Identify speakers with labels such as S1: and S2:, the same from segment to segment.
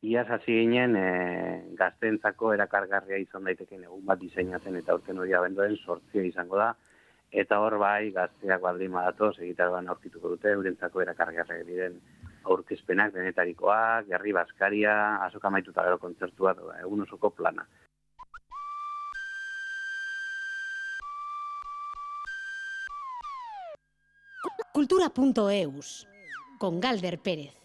S1: Iaz hasi ginen e, gaztentzako erakargarria izan daiteken egun bat diseinatzen eta urten hori abendoen sortzia izango da. Eta hor bai, gazteak baldin badatoz, egitaroan aurkituko dute, urentzako erakargarria diren aurkezpenak denetarikoak, gerri baskaria, azoka maituta gero kontzertua, egun osoko plana.
S2: Cultura.eus con Galder Pérez.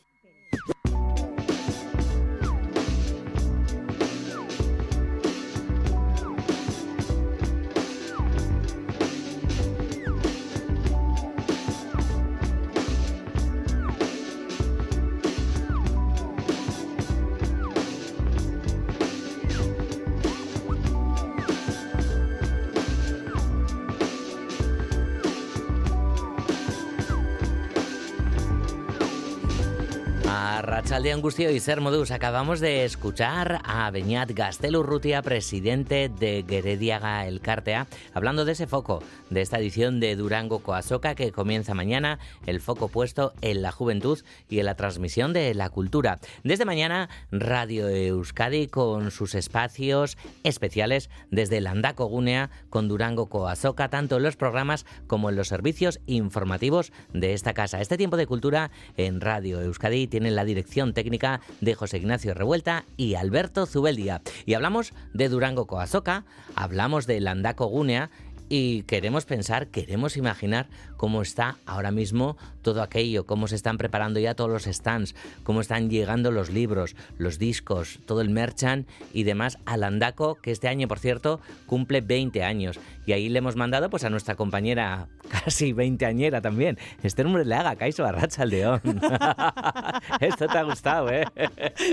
S3: De Angustio y Ser Modus. Acabamos de escuchar a Beñat Gastelurrutia, presidente de Gerediaga El Cartea, hablando de ese foco, de esta edición de Durango Coasoca que comienza mañana, el foco puesto en la juventud y en la transmisión de la cultura. Desde mañana, Radio Euskadi con sus espacios especiales desde Landaco Gunea con Durango Coasoca, tanto en los programas como en los servicios informativos de esta casa. Este tiempo de cultura en Radio Euskadi tiene la dirección técnica de José Ignacio Revuelta y Alberto Zubeldia. Y hablamos de Durango Coazoca, hablamos de Landaco Gunea y queremos pensar, queremos imaginar cómo está ahora mismo todo aquello, cómo se están preparando ya todos los stands, cómo están llegando los libros, los discos, todo el merchant y demás al Andaco, que este año, por cierto, cumple 20 años. Y ahí le hemos mandado pues a nuestra compañera casi 20 añera también, Esther haga Caiso Arracha al León. Esto te ha gustado, ¿eh?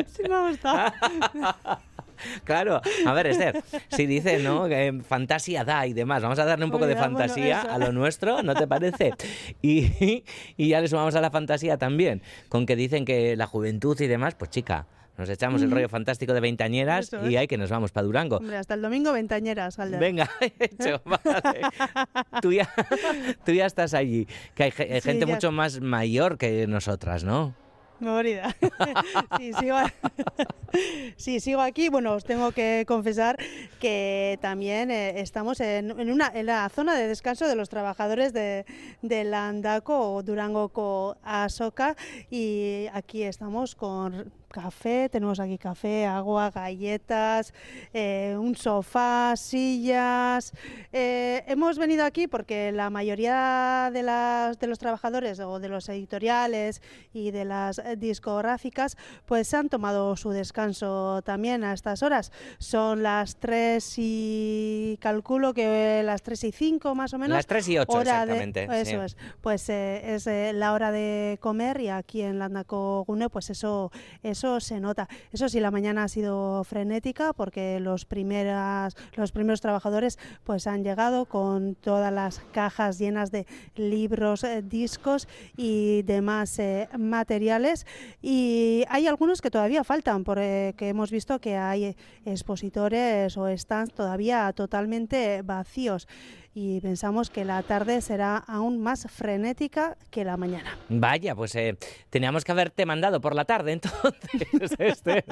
S4: Sí, me ha gustado.
S3: Claro, a ver, Esther, si dice, ¿no? fantasía da y demás, vamos a darle un poco de fantasía a lo nuestro, ¿no te parece? Y, ya le sumamos a la fantasía también, con que dicen que la juventud y demás, pues chica, nos echamos el rollo fantástico de veintañeras y hay que nos vamos para Durango.
S4: Hombre, hasta el domingo veintañeras, Alder.
S3: Venga, hecho, vale. tú, ya, tú ya estás allí, que hay, gente mucho más mayor que nosotras, ¿no?
S4: Movorida. sí, sigo, sí, sigo aquí. Bueno, os tengo que confesar que también eh, estamos en, una, en la zona de descanso de los trabajadores de, de Landaco o Durango Co Asoca y aquí estamos con café, tenemos aquí café, agua, galletas, eh, un sofá, sillas. Eh, hemos venido aquí porque la mayoría de, las, de los trabajadores o de los editoriales y de las discográficas pues han tomado su descanso también a estas horas. Son las 3 y calculo que las 3 y 5 más o menos.
S3: Las 3 y 8 exactamente.
S4: eso es. Pues eh, es la hora de comer y aquí en Landaco Gune pues eso es eso se nota. Eso sí, la mañana ha sido frenética porque los, primeras, los primeros trabajadores pues han llegado con todas las cajas llenas de libros, eh, discos y demás eh, materiales. Y hay algunos que todavía faltan, porque hemos visto que hay expositores o stands todavía totalmente vacíos y pensamos que la tarde será aún más frenética que la mañana.
S3: Vaya, pues eh, teníamos que haberte mandado por la tarde entonces, Esther.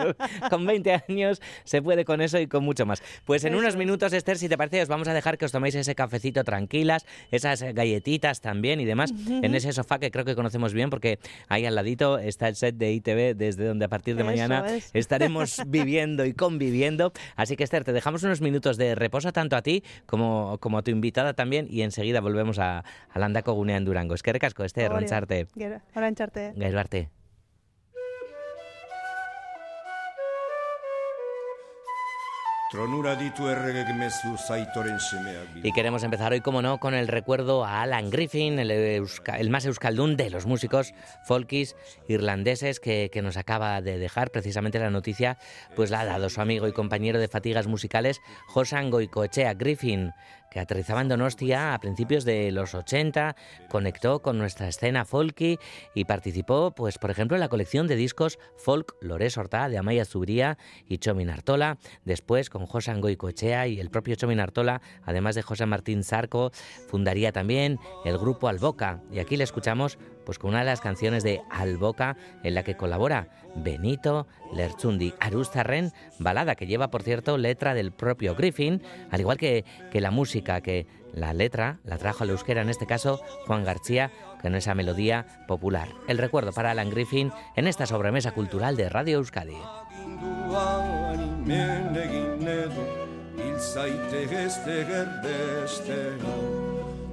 S3: con 20 años se puede con eso y con mucho más. Pues en unos minutos, Esther, si te parece, os vamos a dejar que os toméis ese cafecito tranquilas, esas galletitas también y demás, en ese sofá que creo que conocemos bien porque ahí al ladito está el set de ITV desde donde a partir de mañana estaremos viviendo y conviviendo. Así que Esther, te dejamos unos minutos de reposo tanto a ti como, como a tu invitado también y enseguida volvemos a, a Landako Gunea en Durango. Es que recasco, este, roncharte.
S4: Roncharte.
S3: Gailbarte. Y queremos empezar hoy, como no, con el recuerdo a Alan Griffin, el, el más euskaldún de los músicos folkis irlandeses que, que, nos acaba de dejar. Precisamente la noticia pues la ha dado su amigo y compañero de fatigas musicales, Josan Goicoechea Griffin que aterrizaba en Donostia a principios de los 80, conectó con nuestra escena folky y participó, pues por ejemplo, en la colección de discos Folk Lores Horta de Amaya Zubría y Chomin Artola, después con José Angoicochea y el propio Chomin Artola, además de José Martín Zarco, fundaría también el grupo Alboca y aquí le escuchamos pues con una de las canciones de Alboca en la que colabora Benito Lerchundi, Arustarren, balada que lleva, por cierto, letra del propio Griffin, al igual que, que la música, que la letra la trajo al euskera, en este caso Juan García, con esa melodía popular. El recuerdo para Alan Griffin en esta sobremesa cultural de Radio Euskadi.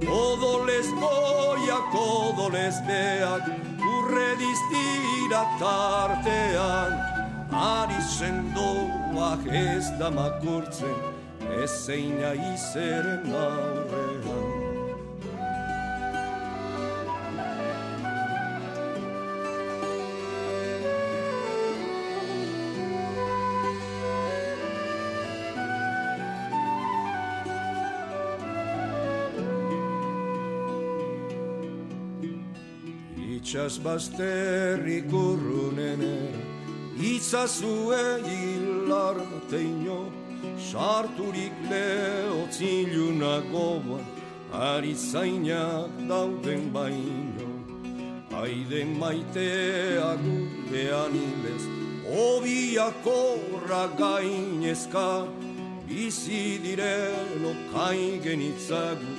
S5: Odolez goiak, odolez beak, urre diztira tartean, ari sendoak ez da makurtzen, ez zeina izeren aurrean. itxas bazter ikurrunene, itzazue hilar teino, sarturik lehotziluna goba, arizainak dauden baino. Aide maite agurrean hilez, obiako ragainezka, bizi direlo kaigen itzagu,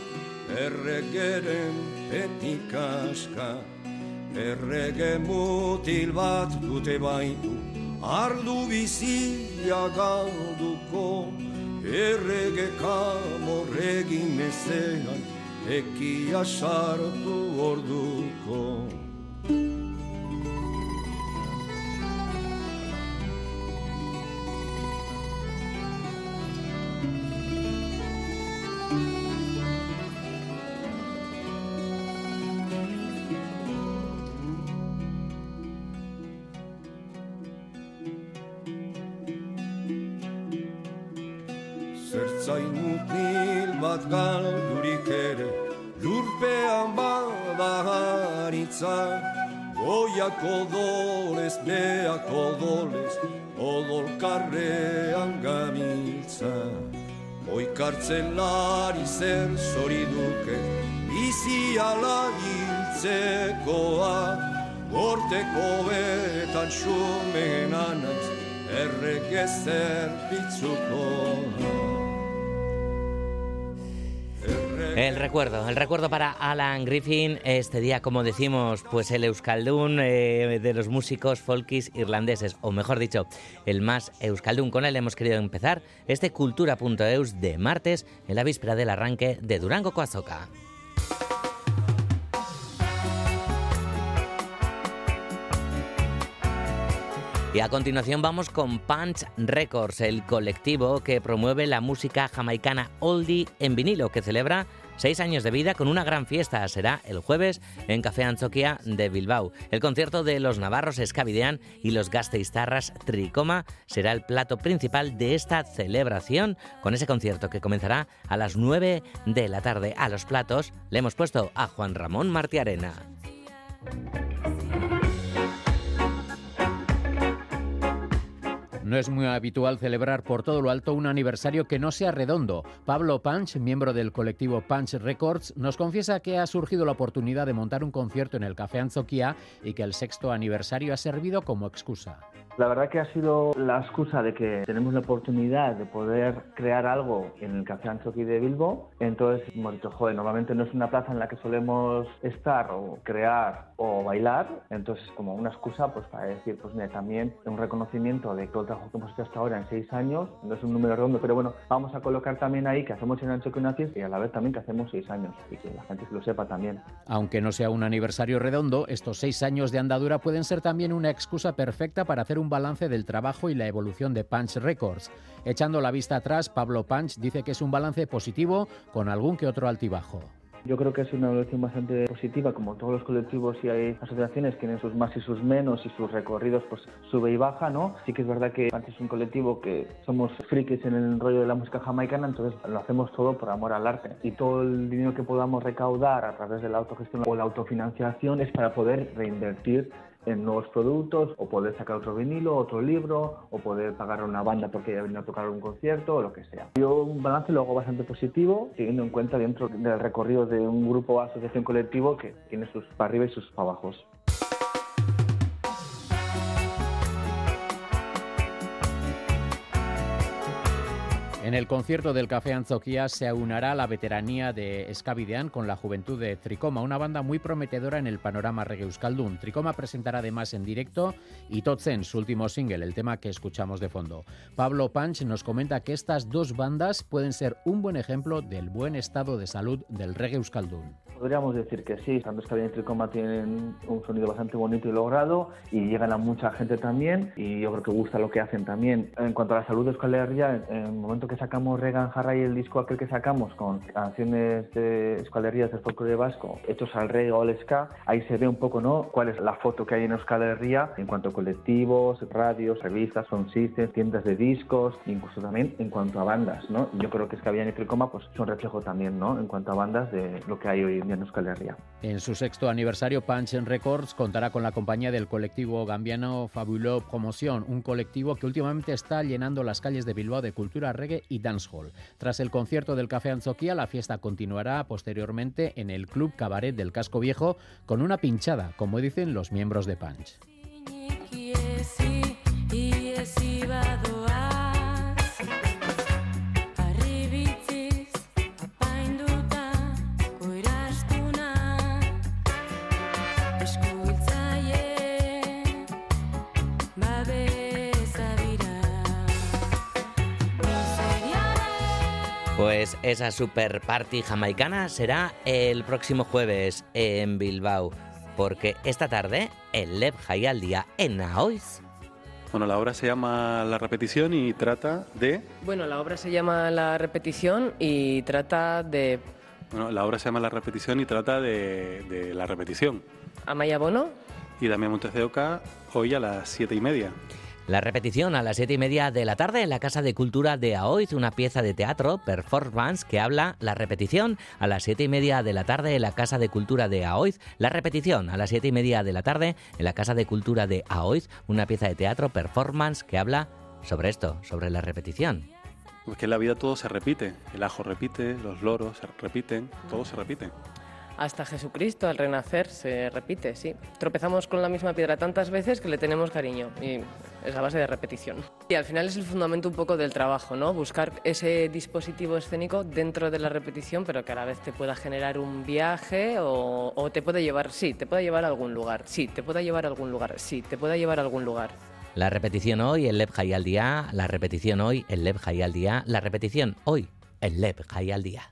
S5: erregeren petikaskak. Errege mutil bat dute baitu, ardu bizia galduko, errege kamorregin ezean, ekia sartu orduko. bat galdurik ere Lurpean bada haritza Goiak odolez, beak odolez Odolkarrean gamitza Oikartzen lari zer zori duke Bizi ala hiltzekoa Gorteko betan xumeena naiz Errek ezer pitzukoa.
S3: El recuerdo, el recuerdo para Alan Griffin, este día, como decimos, pues el Euskaldun eh, de los músicos folkis irlandeses, o mejor dicho, el más Euskaldun. Con él hemos querido empezar este Cultura.eus de martes, en la víspera del arranque de Durango Coazoca. Y a continuación vamos con Punch Records, el colectivo que promueve la música jamaicana oldie en vinilo, que celebra seis años de vida con una gran fiesta. Será el jueves en Café Anchoquia de Bilbao. El concierto de los navarros Escavidean y los gasteiztarras Tricoma será el plato principal de esta celebración con ese concierto que comenzará a las 9 de la tarde. A los platos le hemos puesto a Juan Ramón Martiarena.
S6: No es muy habitual celebrar por todo lo alto un aniversario que no sea redondo. Pablo Punch, miembro del colectivo Punch Records, nos confiesa que ha surgido la oportunidad de montar un concierto en el Café Anzoquia y que el sexto aniversario ha servido como excusa.
S7: La verdad que ha sido la excusa de que tenemos la oportunidad de poder crear algo en el Café Anchoqui de Bilbo. Entonces hemos dicho, joder, normalmente no es una plaza en la que solemos estar o crear o bailar. Entonces como una excusa pues para decir, pues mira, también un reconocimiento de todo el trabajo que hemos hecho hasta ahora en seis años. No es un número redondo, pero bueno, vamos a colocar también ahí que hacemos en Anchoqui una fiesta y a la vez también que hacemos seis años y que la gente lo sepa también.
S6: Aunque no sea un aniversario redondo, estos seis años de andadura pueden ser también una excusa perfecta para hacer un balance del trabajo y la evolución de Punch Records. Echando la vista atrás, Pablo Punch dice que es un balance positivo con algún que otro altibajo.
S7: Yo creo que es una evolución bastante positiva, como todos los colectivos y hay asociaciones tienen sus más y sus menos y sus recorridos pues sube y baja, ¿no? Sí que es verdad que Punch es un colectivo que somos frikis en el rollo de la música jamaicana, entonces lo hacemos todo por amor al arte y todo el dinero que podamos recaudar a través de la autogestión o la autofinanciación es para poder reinvertir en nuevos productos o poder sacar otro vinilo, otro libro o poder pagar a una banda porque ya venido a tocar un concierto o lo que sea. Yo un balance lo hago bastante positivo, teniendo en cuenta dentro del recorrido de un grupo o asociación colectivo que tiene sus para arriba y sus para abajo.
S6: En el concierto del Café Anzoquía se aunará la veteranía de Escavidean con la juventud de Tricoma, una banda muy prometedora en el panorama reggae euskaldun. Tricoma presentará además en directo y Totsen, su último single, el tema que escuchamos de fondo. Pablo Panch nos comenta que estas dos bandas pueden ser un buen ejemplo del buen estado de salud del reggae euskaldun.
S7: Podríamos decir que sí, tanto Escavidean y Tricoma tienen un sonido bastante bonito y logrado y llegan a mucha gente también y yo creo que gusta lo que hacen también. En cuanto a la salud de Euskal en el momento que sacamos Regan y el disco aquel que sacamos con canciones de escualerías del folclore vasco, hechos al reggae o al ska, ahí se ve un poco, ¿no?, cuál es la foto que hay en Euskal Herria en cuanto a colectivos, radios, revistas, son tiendas de discos, incluso también en cuanto a bandas, ¿no? Yo creo que es que había Tricoma pues son reflejo también, ¿no?, en cuanto a bandas de lo que hay hoy en en Euskal Herria.
S6: En su sexto aniversario, Punch Records contará con la compañía del colectivo gambiano Fabulo Promoción, un colectivo que últimamente está llenando las calles de Bilbao de cultura reggae y dancehall. Tras el concierto del Café Anzoquía, la fiesta continuará posteriormente en el Club Cabaret del Casco Viejo con una pinchada, como dicen los miembros de Punch.
S3: Pues esa super party jamaicana será el próximo jueves en Bilbao, porque esta tarde el Lev al día en Aoiz.
S8: Bueno, la obra se llama La repetición y trata de...
S9: Bueno, la obra se llama La repetición y trata de...
S8: Bueno, la obra se llama La repetición y trata de, de la repetición.
S9: Amaya Bono.
S8: Y Damián Montes de Oca hoy a las siete y media.
S3: La repetición a las siete y media de la tarde en la Casa de Cultura de Aoiz, una pieza de teatro, performance, que habla la repetición a las siete y media de la tarde en la Casa de Cultura de Aoiz. La repetición a las siete y media de la tarde en la Casa de Cultura de Aoiz, una pieza de teatro, performance, que habla sobre esto, sobre la repetición.
S8: Porque en la vida todo se repite. El ajo repite, los loros se repiten, todo se repite
S9: hasta Jesucristo al renacer se repite, sí. Tropezamos con la misma piedra tantas veces que le tenemos cariño y es a base de repetición. Y al final es el fundamento un poco del trabajo, ¿no? Buscar ese dispositivo escénico dentro de la repetición, pero que a la vez te pueda generar un viaje o, te puede llevar, sí, te puede llevar a algún lugar, sí, te puede llevar a algún lugar, sí, te puede llevar a algún lugar.
S3: La repetición hoy, el Leb High al día, la repetición hoy, el Leb High al día, la repetición hoy, el Leb High al día.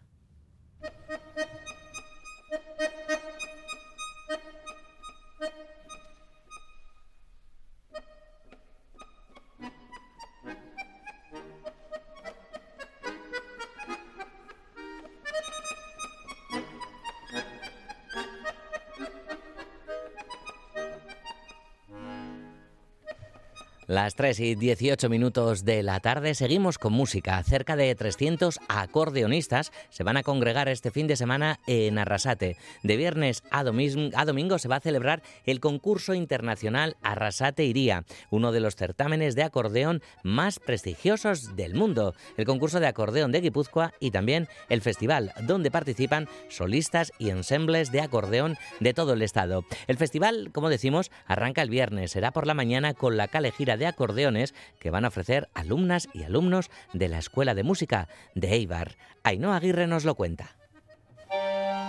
S3: Las 3 y 18 minutos de la tarde seguimos con música. Cerca de 300 acordeonistas se van a congregar este fin de semana en Arrasate. De viernes a, domingo se va a celebrar el concurso internacional Arrasate Iría, uno de los certámenes de acordeón más prestigiosos del mundo. El concurso de acordeón de Guipúzcoa y también el festival donde participan solistas y ensembles de acordeón de todo el estado. El festival, como decimos, arranca el viernes. Será por la mañana con la calejira de acordeones que van a ofrecer alumnas y alumnos de la Escuela de Música de Eibar. Ainhoa Aguirre nos lo cuenta.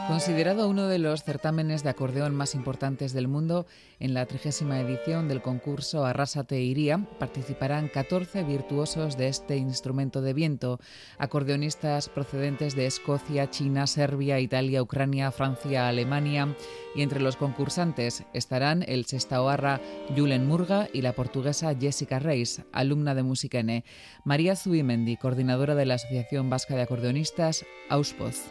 S10: Considerado uno de los certámenes de acordeón más importantes del mundo, en la trigésima edición del concurso Arrasate Iría participarán 14 virtuosos de este instrumento de viento, acordeonistas procedentes de Escocia, China, Serbia, Italia, Ucrania, Francia, Alemania, y entre los concursantes estarán el sestaoarra Julen Murga y la portuguesa Jessica Reis, alumna de Música N, María Zubimendi, coordinadora de la Asociación Vasca de Acordeonistas, Auspoz.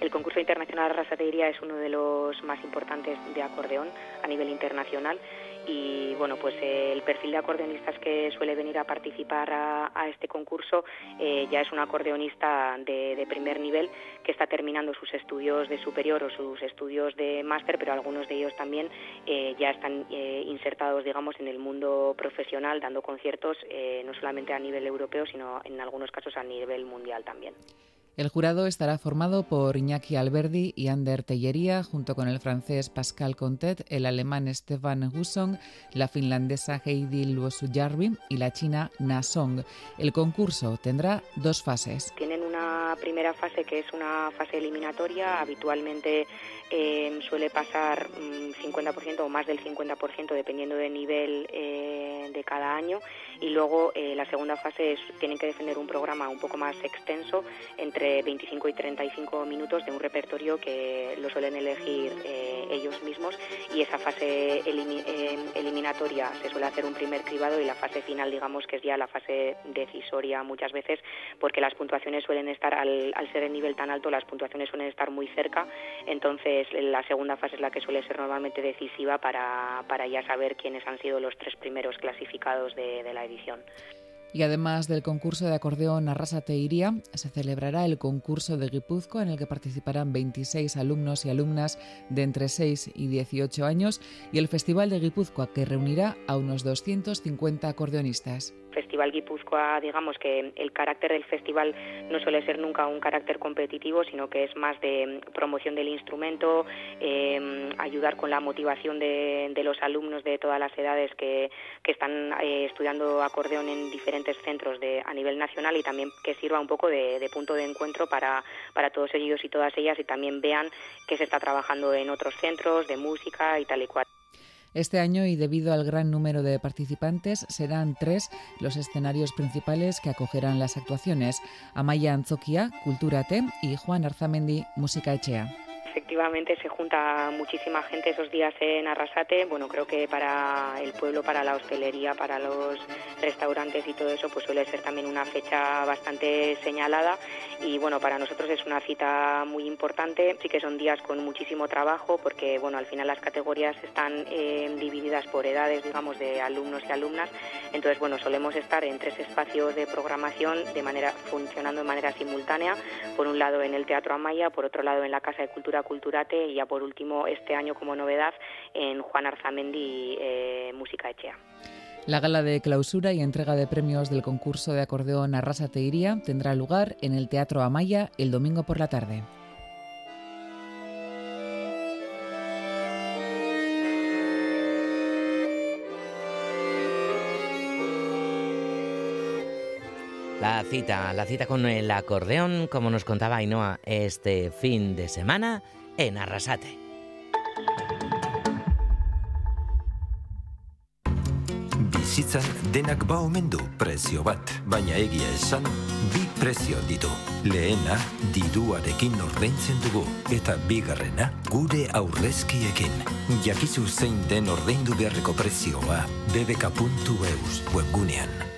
S11: El concurso internacional Rasatería es uno de los más importantes de acordeón a nivel internacional y bueno, pues el perfil de acordeonistas que suele venir a participar a, este concurso ya es un acordeonista de, primer nivel que está terminando sus estudios de superior o sus estudios de máster, pero algunos de ellos también ya están insertados, digamos, en el mundo profesional, dando conciertos no solamente a nivel europeo, sino en algunos casos a nivel mundial también.
S10: El jurado estará formado por Iñaki Alberdi y Ander Tellería, junto con el francés Pascal Contet, el alemán Stefan Husson, la finlandesa Heidi Luosujarvi y la china Na Song. El concurso tendrá dos fases.
S11: Primera fase que es una fase eliminatoria, habitualmente eh, suele pasar un mm, 50% o más del 50% dependiendo del nivel eh, de cada año. Y luego eh, la segunda fase es, tienen que defender un programa un poco más extenso entre 25 y 35 minutos de un repertorio que lo suelen elegir ellos mismos y esa fase eliminatoria se suele hacer un primer cribado y la fase final digamos que es ya la fase decisoria muchas veces porque las puntuaciones suelen estar al, al ser el nivel tan alto las puntuaciones suelen estar muy cerca entonces la segunda fase es la que suele ser normalmente decisiva para, ya saber quiénes han sido los tres primeros clasificados de, la edición.
S10: Y además del concurso de acordeón Arrasate Iría, se celebrará el concurso de Guipúzcoa en el que participarán 26 alumnos y alumnas de entre 6 y 18 años y el Festival de Guipúzcoa que reunirá a unos 250 acordeonistas.
S11: Festival Guipúzcoa, digamos que el carácter del festival no suele ser nunca un carácter competitivo, sino que es más de promoción del instrumento, em, ayudar con la motivación de, los alumnos de todas las edades que, están eh, estudiando acordeón en diferentes centros de, a nivel nacional y también que sirva un poco de, de punto de encuentro para, para todos ellos y todas ellas y también vean que se está trabajando en otros centros de música y tal y cual.
S10: Este año, y debido al gran número de participantes, serán tres los escenarios principales que acogerán las actuaciones: Amaya Anzoquia, Cultura T y Juan Arzamendi, Música Echea.
S11: Efectivamente se junta muchísima gente esos días en Arrasate. Bueno, creo que para el pueblo, para la hostelería, para los restaurantes y todo eso, pues suele ser también una fecha bastante señalada. Y bueno, para nosotros es una cita muy importante. Sí que son días con muchísimo trabajo porque, bueno, al final las categorías están eh, divididas por edades, digamos, de alumnos y alumnas. Entonces, bueno, solemos estar en tres espacios de programación de manera funcionando de manera simultánea. Por un lado en el Teatro Amaya, por otro lado en la Casa de Cultura Culturate y ya por último este año como novedad en Juan Arzamendi eh, Música Echea.
S10: La gala de clausura y entrega de premios del concurso de acordeón Arrasa Teiría tendrá lugar en el Teatro Amaya el domingo por la tarde.
S3: La cita, la cita con el acordeón, como nos contaba Ainhoa este fin de semana en Arrasate.
S12: Bizitzan denak ba omen du prezio bat, baina egia esan bi prezio ditu. Lehena diruarekin ordaintzen dugu eta bigarrena gure aurrezkiekin. Jakizu zein den ordaindu beharreko prezioa bbk.eus webgunean.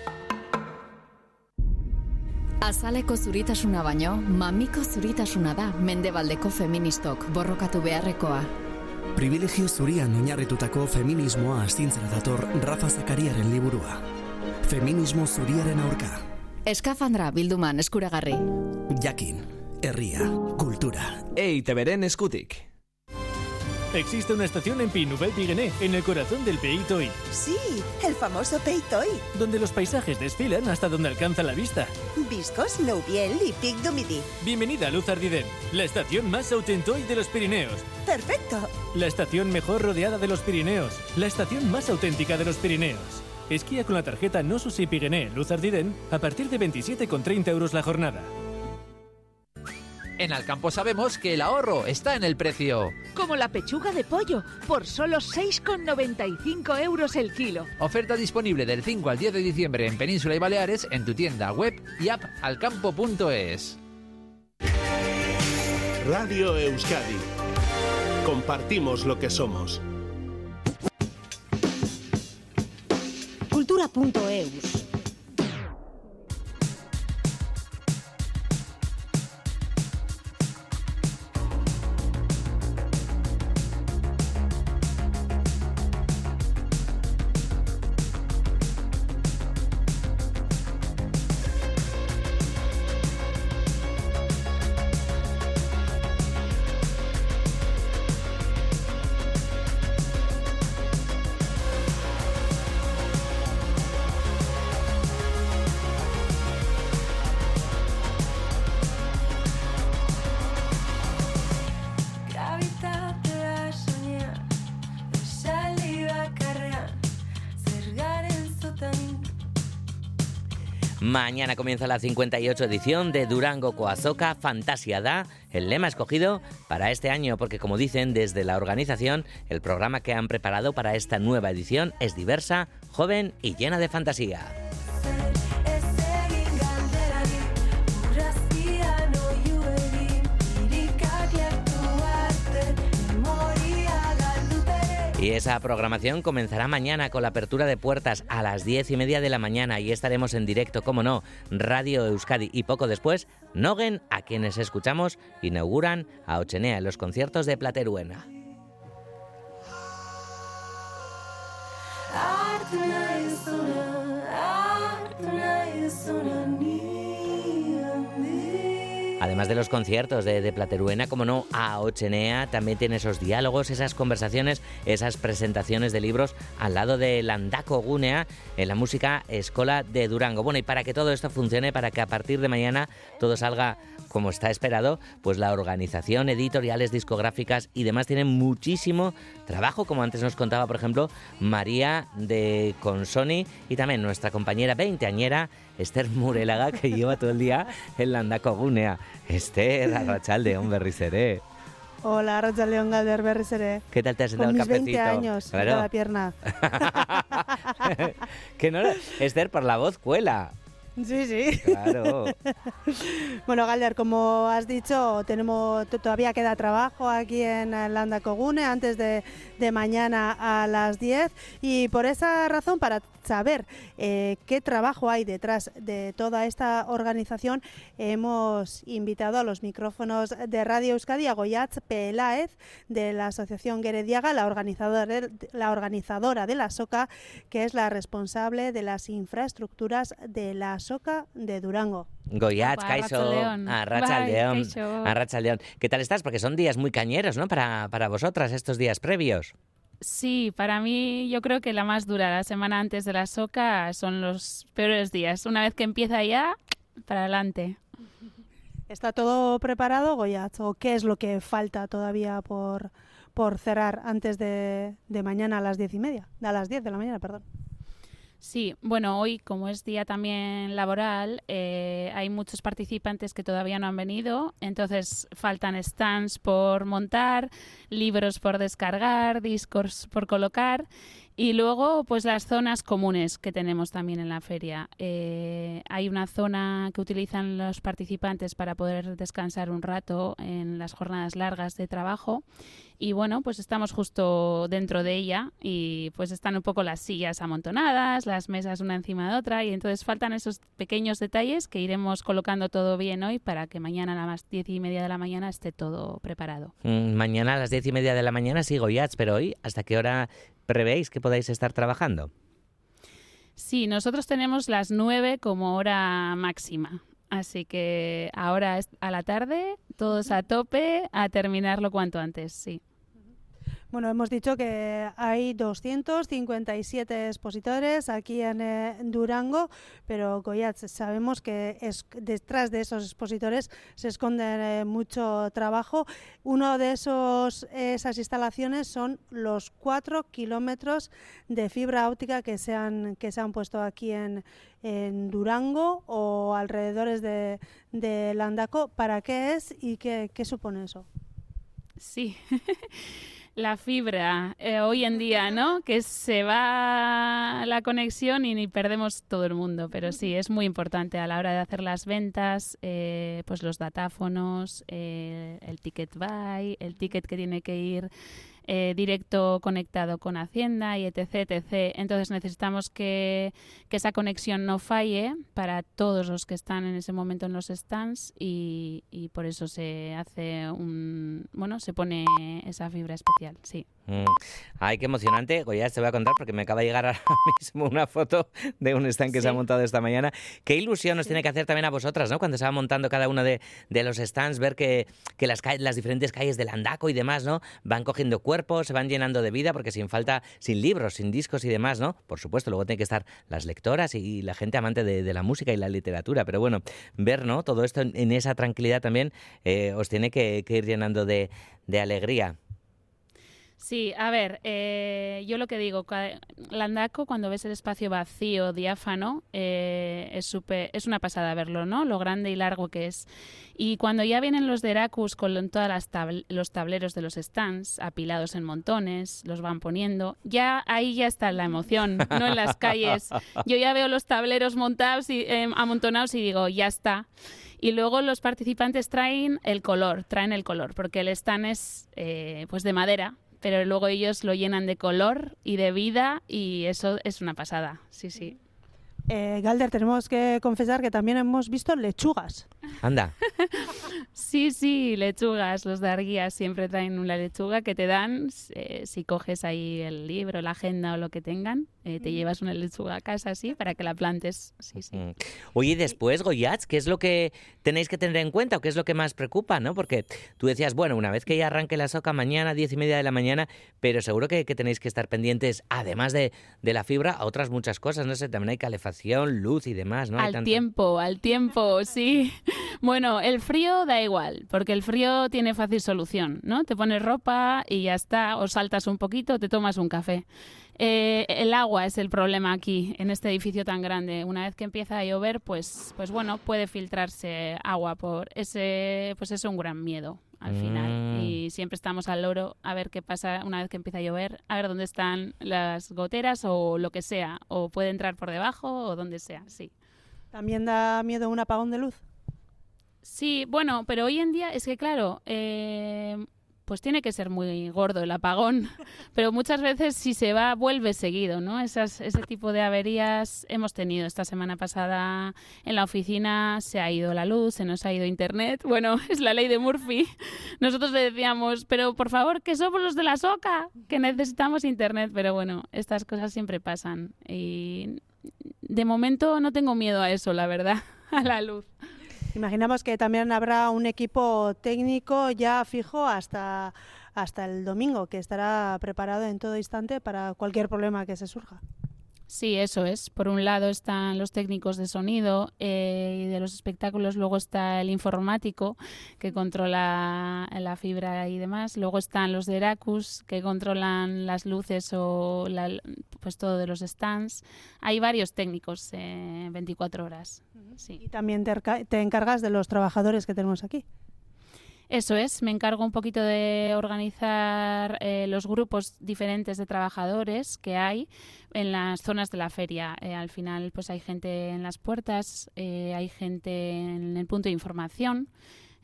S13: Azaleko zuritasuna baino, mamiko zuritasuna da mendebaldeko feministok borrokatu beharrekoa.
S14: Privilegio zurian oinarritutako feminismoa astintzera dator Rafa Zakariaren liburua. Feminismo zuriaren aurka.
S13: Eskafandra bilduman eskuragarri.
S14: Jakin, herria, kultura.
S15: Eite beren eskutik.
S16: Existe una estación en Pinouvel Piguené, en el corazón del Pays
S17: Sí, el famoso Pays
S16: Donde los paisajes desfilan hasta donde alcanza la vista.
S17: Viscos, Nouviel y Pic du Midi.
S16: Bienvenida a Luz Ardiden, la estación más autentoy de los Pirineos.
S17: ¡Perfecto!
S16: La estación mejor rodeada de los Pirineos. La estación más auténtica de los Pirineos. Esquía con la tarjeta No Susi Piguené Luz Ardiden a partir de 27,30 euros la jornada.
S15: En Alcampo sabemos que el ahorro está en el precio.
S18: Como la pechuga de pollo, por solo 6,95 euros el kilo.
S15: Oferta disponible del 5 al 10 de diciembre en Península y Baleares en tu tienda web y app alcampo.es.
S19: Radio Euskadi. Compartimos lo que somos.
S2: Cultura.eus
S3: Mañana comienza la 58 edición de Durango Coazoca Fantasia Da, el lema escogido para este año, porque como dicen desde la organización, el programa que han preparado para esta nueva edición es diversa, joven y llena de fantasía. Y esa programación comenzará mañana con la apertura de puertas a las diez y media de la mañana y estaremos en directo, como no, Radio Euskadi y poco después, Nogen, a quienes escuchamos, inauguran a Ochenea en los conciertos de Plateruena. Además de los conciertos de, Plateruena, como no, a Ochenea también tiene esos diálogos, esas conversaciones, esas presentaciones de libros al lado de Landaco Gunea en la música Escola de Durango. Bueno, y para que todo esto funcione, para que a partir de mañana todo salga como está esperado, pues la organización, editoriales, discográficas y demás tienen muchísimo trabajo, como antes nos contaba, por ejemplo, María de Consoni y también nuestra compañera veinteañera Esther Murelaga, que lleva todo el día en Landaco Gunea. Esther, Arrachalde, hombre, riseré.
S4: Hola, Racha León Galder Berriseré.
S3: ¿Qué tal te has
S4: Con
S3: sentado el
S4: mis
S3: cafecito?
S4: 20 años
S3: Claro.
S4: la pierna.
S3: que no, Esther, por la voz cuela.
S4: Sí, sí.
S3: Claro.
S4: Bueno, Galder, como has dicho, tenemos todavía queda trabajo aquí en Landa Cogune antes de, de mañana a las 10 y por esa razón, para saber eh, qué trabajo hay detrás de toda esta organización, hemos invitado a los micrófonos de Radio Euskadi a Goyatz Peláez de la Asociación Gerediaga, la organizadora, la organizadora de la SOCA, que es la responsable de las infraestructuras de la SOCA de Durango.
S3: Goyat, Kaiso. Arrachaldeón. Arrachaldeón. ¿Qué tal estás? Porque son días muy cañeros, ¿no? Para, para vosotras, estos días previos.
S20: Sí, para mí yo creo que la más dura, la semana antes de la soca, son los peores días. Una vez que empieza ya, para adelante.
S4: ¿Está todo preparado, Goyat? ¿O qué es lo que falta todavía por, por cerrar antes de, de mañana a las diez y media? A las 10 de la mañana, perdón.
S20: Sí, bueno, hoy como es día también laboral, eh, hay muchos participantes que todavía no han venido, entonces faltan stands por montar, libros por descargar, discos por colocar y luego pues las zonas comunes que tenemos también en la feria. Eh, hay una zona que utilizan los participantes para poder descansar un rato en las jornadas largas de trabajo y bueno, pues estamos justo dentro de ella y pues están un poco las sillas amontonadas, las mesas una encima de otra y entonces faltan esos pequeños detalles que iremos colocando todo bien hoy para que mañana a las diez y media de la mañana esté todo preparado.
S3: Mm, Mañana a las diez y media de la mañana sí, Goyats, pero hoy, ¿hasta qué hora prevéis que podáis estar trabajando?
S20: Sí, nosotros tenemos las nueve como hora máxima. Así que ahora a la tarde, todos a tope, a terminarlo cuanto antes, sí.
S4: Bueno, hemos dicho que hay 257 expositores aquí en eh, Durango, pero Goyat, sabemos que es, detrás de esos expositores se esconde eh, mucho trabajo. Uno de esos, esas instalaciones son los cuatro kilómetros de fibra óptica que se han, que se han puesto aquí en, en Durango o alrededores de, de Landaco. ¿Para qué es y qué, qué supone eso?
S20: Sí. La fibra, eh, hoy en día, ¿no? Que se va la conexión y ni perdemos todo el mundo, pero sí, es muy importante a la hora de hacer las ventas, eh, pues los datáfonos, eh, el ticket buy, el ticket que tiene que ir eh, directo conectado con Hacienda y etc, etc. Entonces necesitamos que, que esa conexión no falle para todos los que están en ese momento en los stands y, y por eso se hace un, bueno, se pone esa fibra especial, sí.
S3: Mm. Ay, qué emocionante. Goyats, te voy a contar porque me acaba de llegar ahora mismo una foto de un stand que se ha montado esta mañana. Qué ilusión nos tiene que hacer también a vosotras, ¿no? Cuando se va montando cada uno de, de los stands, ver que, que las, las diferentes calles del Andaco y demás, ¿no? Van cogiendo cuerpo, se van llenando de vida, porque sin falta, sin libros, sin discos y demás, ¿no? Por supuesto, luego tienen que estar las lectoras y la gente amante de, de la música y la literatura, pero bueno, ver, ¿no? Todo esto en, en esa tranquilidad también eh, os tiene que, que ir llenando de, de alegría.
S20: Sí, a ver, eh, yo lo que digo, Landaco, cuando ves el espacio vacío, diáfano, eh, es, súper- es una pasada verlo, ¿no? Lo grande y largo que es. Y cuando ya vienen los de Heracus con todos los tableros de los stands apilados en montones, los van poniendo, ya ahí ya está la emoción, no en las calles. Yo ya veo los tableros montados y eh, amontonados y digo, ya está. Y luego los participantes traen el color, traen el color, porque el stand es eh, pues de madera, pero luego ellos lo llenan de color y de vida y eso es una pasada, sí, sí.
S4: Eh, Galder, tenemos que confesar que también hemos visto lechugas.
S3: Anda.
S20: Sí, sí, lechugas. Los de siempre traen una lechuga que te dan. eh, si coges ahí el libro, la agenda o lo que tengan, eh, te llevas una lechuga a casa así para que la plantes. Sí, sí.
S3: Mm. Oye, y después, Goyats, ¿qué es lo que tenéis que tener en cuenta o qué es lo que más preocupa, no? Porque tú decías, bueno, una vez que ya arranque la soca mañana, diez y media de la mañana, pero seguro que, que tenéis que estar pendientes, además de, de la fibra, a otras muchas cosas, no sé, también hay calefacción, luz y demás, ¿no? Hay
S20: al tiempo, al tiempo, sí. Bueno, el frío da igual, porque el frío tiene fácil solución, ¿no? Te pones ropa y ya está, o saltas un poquito, te tomas un café. Eh, el agua es el problema aquí, en este edificio tan grande. Una vez que empieza a llover, pues, pues bueno, puede filtrarse agua por ese, pues es un gran miedo al final.
S3: Mm.
S20: Y siempre estamos al loro a ver qué pasa una vez que empieza a llover, a ver dónde están las goteras o lo que sea, o puede entrar por debajo o donde sea, sí.
S4: ¿También da miedo un apagón de luz?
S20: Sí, bueno, pero hoy en día es que, claro, eh, pues tiene que ser muy gordo el apagón, pero muchas veces si se va, vuelve seguido, ¿no? Esas, ese tipo de averías hemos tenido. Esta semana pasada en la oficina se ha ido la luz, se nos ha ido internet. Bueno, es la ley de Murphy. Nosotros le decíamos, pero por favor, que somos los de la soca, que necesitamos internet, pero bueno, estas cosas siempre pasan. Y de momento no tengo miedo a eso, la verdad, a la luz.
S4: Imaginamos que también habrá un equipo técnico ya fijo hasta, hasta el domingo, que estará preparado en todo instante para cualquier problema que se surja.
S20: Sí, eso es. Por un lado están los técnicos de sonido eh, y de los espectáculos, luego está el informático que controla la fibra y demás, luego están los de Heracus que controlan las luces o la- pues todo de los stands. Hay varios técnicos eh, 24 horas. Sí.
S4: Y también te, encargas de los trabajadores que tenemos aquí.
S20: Eso es, me encargo un poquito de organizar eh, los grupos diferentes de trabajadores que hay en las zonas de la feria. Eh, al final, pues hay gente en las puertas, eh, hay gente en el punto de información.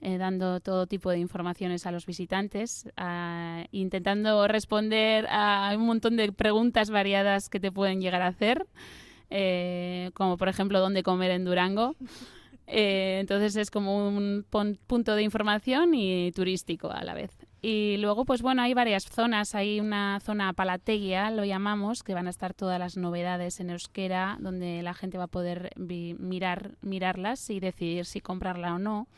S20: eh, dando todo tipo de informaciones a los visitantes, ah, intentando responder a un montón de preguntas variadas que te pueden llegar a hacer, como por ejemplo dónde comer en Durango. Eh, entonces es como un punto de información y turístico a la vez. Y luego, pues bueno, hay varias zonas. Hay una zona palateguia, lo llamamos, que van a estar todas las novedades en euskera, donde la gente va a poder mirar, mirarlas y decidir si comprarla o no.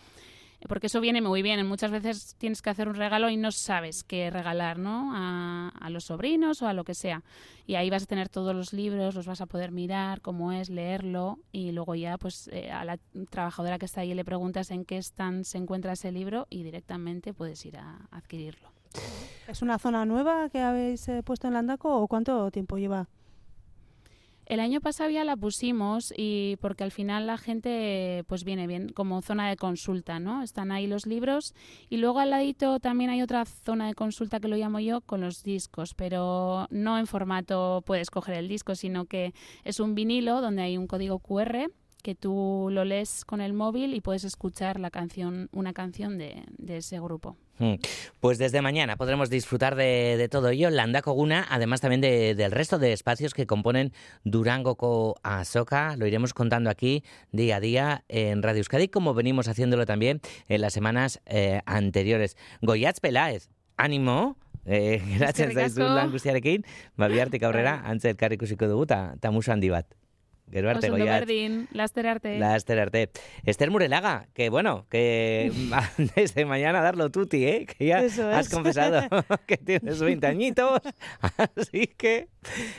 S20: Porque eso viene muy bien. Muchas veces tienes que hacer un regalo y no sabes qué regalar, ¿no? A, a los sobrinos o a lo que sea. Y ahí vas a tener todos los libros, los vas a poder mirar, cómo es, leerlo. Y luego ya, pues, eh, a la trabajadora que está ahí le preguntas en qué stand se encuentra ese libro y directamente puedes ir a adquirirlo.
S4: ¿Es una zona nueva que habéis eh, puesto en Landaco o cuánto tiempo lleva?
S20: El año pasado ya la pusimos y porque al final la gente pues viene bien como zona de consulta, ¿no? Están ahí los libros y luego al ladito también hay otra zona de consulta que lo llamo yo con los discos, pero no en formato puedes coger el disco, sino que es un vinilo donde hay un código QR que tú lo lees con el móvil y puedes escuchar la canción, una canción de, de ese grupo.
S3: Mm. Pues desde mañana podremos disfrutar de, de todo ello, Landako Guna, además también de- del resto de espacios que componen Durangoko Asoka. Lo iremos contando aquí día a día en Radio Euskadi, como venimos haciéndolo también en las semanas eh, anteriores. Goiatz Peláez, ánimo! Eh, geratzen
S20: Eskerrik
S3: zaizu
S20: asko.
S3: lan guztiarekin, ba, bihartik aurrera, antze elkarrikusiko dugu, ta, ta musu handi bat. Gero arte,
S20: Oso berdin, laster arte.
S3: La Esther Arte. Esther Murelaga, que bueno, que desde mañana darlo tuti, ¿eh? Que ya
S4: Eso
S3: has
S4: es.
S3: confesado que tienes 20 añitos. Así que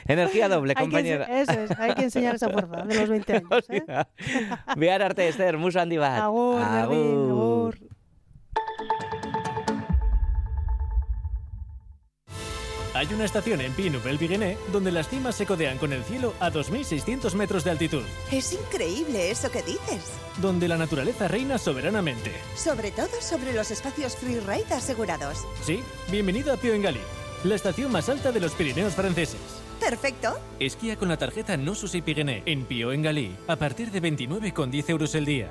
S3: energía doble,
S4: Hay que
S3: compañera.
S4: eso es, hay que enseñar esa fuerza de los 20 años. ¿eh?
S3: Bihar arte, Esther, musu handi bat.
S4: Agur, berdin, agur.
S16: Hay una estación en Pi Nouvelle Viguené donde las cimas se codean con el cielo a 2.600 metros de altitud,
S17: Es increíble eso que dices.
S16: donde la naturaleza reina soberanamente.
S17: Sobre todo sobre los espacios free ride asegurados.
S16: Sí, bienvenido a Pio en Gali, la estación más alta de los Pirineos franceses.
S17: Perfecto.
S16: Esquía con la tarjeta No Susi Pirené en Pio en Gali a partir de 29,10 euros el día.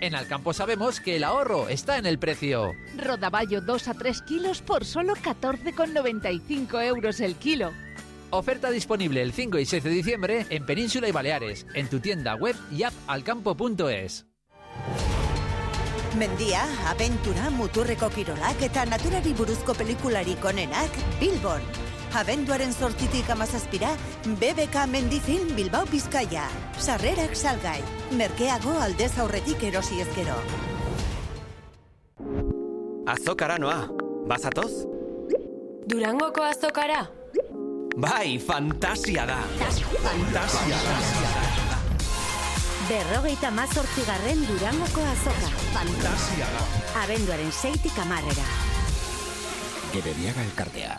S15: En Alcampo sabemos que el ahorro está en el precio.
S18: Rodaballo 2 a 3 kilos por solo 14,95 euros el kilo.
S15: Oferta disponible el 5 y 6 de diciembre en Península y Baleares, en tu tienda web y app alcampo.es.
S17: Mendia, abentura, muturreko kirolak eta naturari buruzko pelikularik onenak Bilbon. Abenduaren sortzitik amazazpira, BBK Mendifilm Bilbao Bizkaia. Sarrerak salgai. Merkeago aldez aurretik erosi ezkero.
S21: Azokara noa, bazatoz?
S22: Durangoko azokara?
S21: Bai, fantasia da. Fantasia da.
S2: Berrogeita mazortzigarren Durangoko azoka.
S21: Fantasia da.
S2: Abenduaren seitik amarrera.
S12: Gerediaga elkartea.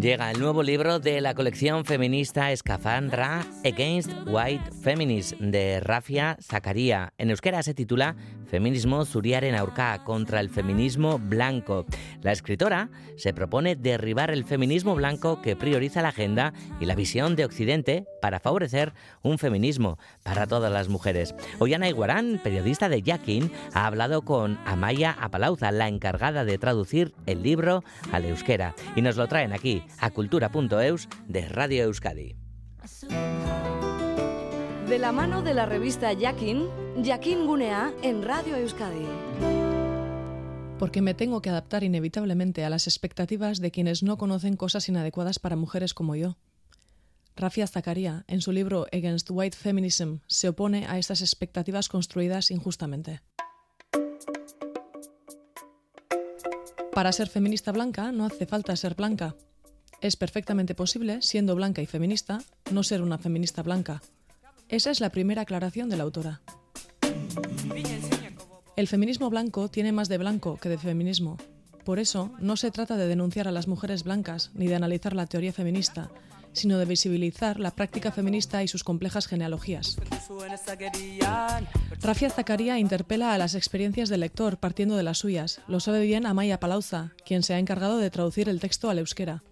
S3: Llega el nuevo libro de la colección feminista Escafandra Against White Feminism de Rafia Zakaria. En euskera se titula Feminismo zuriaren aurka contra el feminismo blanco. La escritora se propone derribar el feminismo blanco que prioriza la agenda y la visión de Occidente para favorecer un feminismo para todas las mujeres. Ollana Iguarán, periodista de Yakin, ha hablado con Amaya Apalauza, la encargada de traducir el libro al euskera, y nos lo traen aquí a cultura.eus de Radio Euskadi.
S23: De la mano de la revista Yakin, Yakin Gunea en Radio Euskadi.
S24: Porque me tengo que adaptar inevitablemente a las expectativas de quienes no conocen cosas inadecuadas para mujeres como yo. Rafia Zakaria, en su libro Against White Feminism, se opone a estas expectativas construidas injustamente. Para ser feminista blanca no hace falta ser blanca. Es perfectamente posible, siendo blanca y feminista, no ser una feminista blanca. Esa es la primera aclaración de la autora. El feminismo blanco tiene más de blanco que de feminismo. Por eso, no se trata de denunciar a las mujeres blancas ni de analizar la teoría feminista, sino de visibilizar la práctica feminista y sus complejas genealogías. Rafia Zakaria interpela a las experiencias del lector partiendo de las suyas. Lo sabe bien Amaya Palauza, quien se ha encargado de traducir el texto al euskera.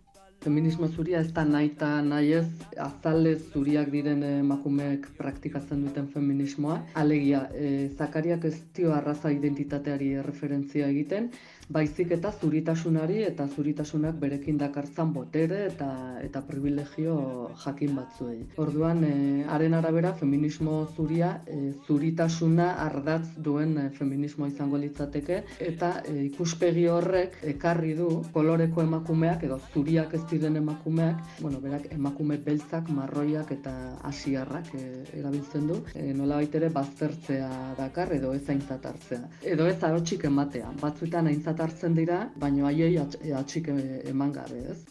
S25: Feminismo zuria ez da nahi eta nahi ez azalez zuriak diren emakumeek praktikatzen duten feminismoa. Alegia, e, Zakariak ez dio arraza identitateari referentzia egiten, baizik eta zuritasunari eta zuritasunak berekin dakartzan botere eta eta privilegio jakin batzuei. Orduan, e, haren arabera feminismo zuria e, zuritasuna ardatz duen e, feminismoa izango litzateke eta e, ikuspegi horrek ekarri du koloreko emakumeak edo zuriak ez diren emakumeak, bueno, berak emakume beltzak, marroiak eta asiarrak e, erabiltzen du, e, nolabait ere baztertzea dakar edo ez aintzat hartzea. Edo ez ahotsik ematea. Batzuetan aintzat hartzen dira, baino haiei atx- atxik e- eman gabe, ez?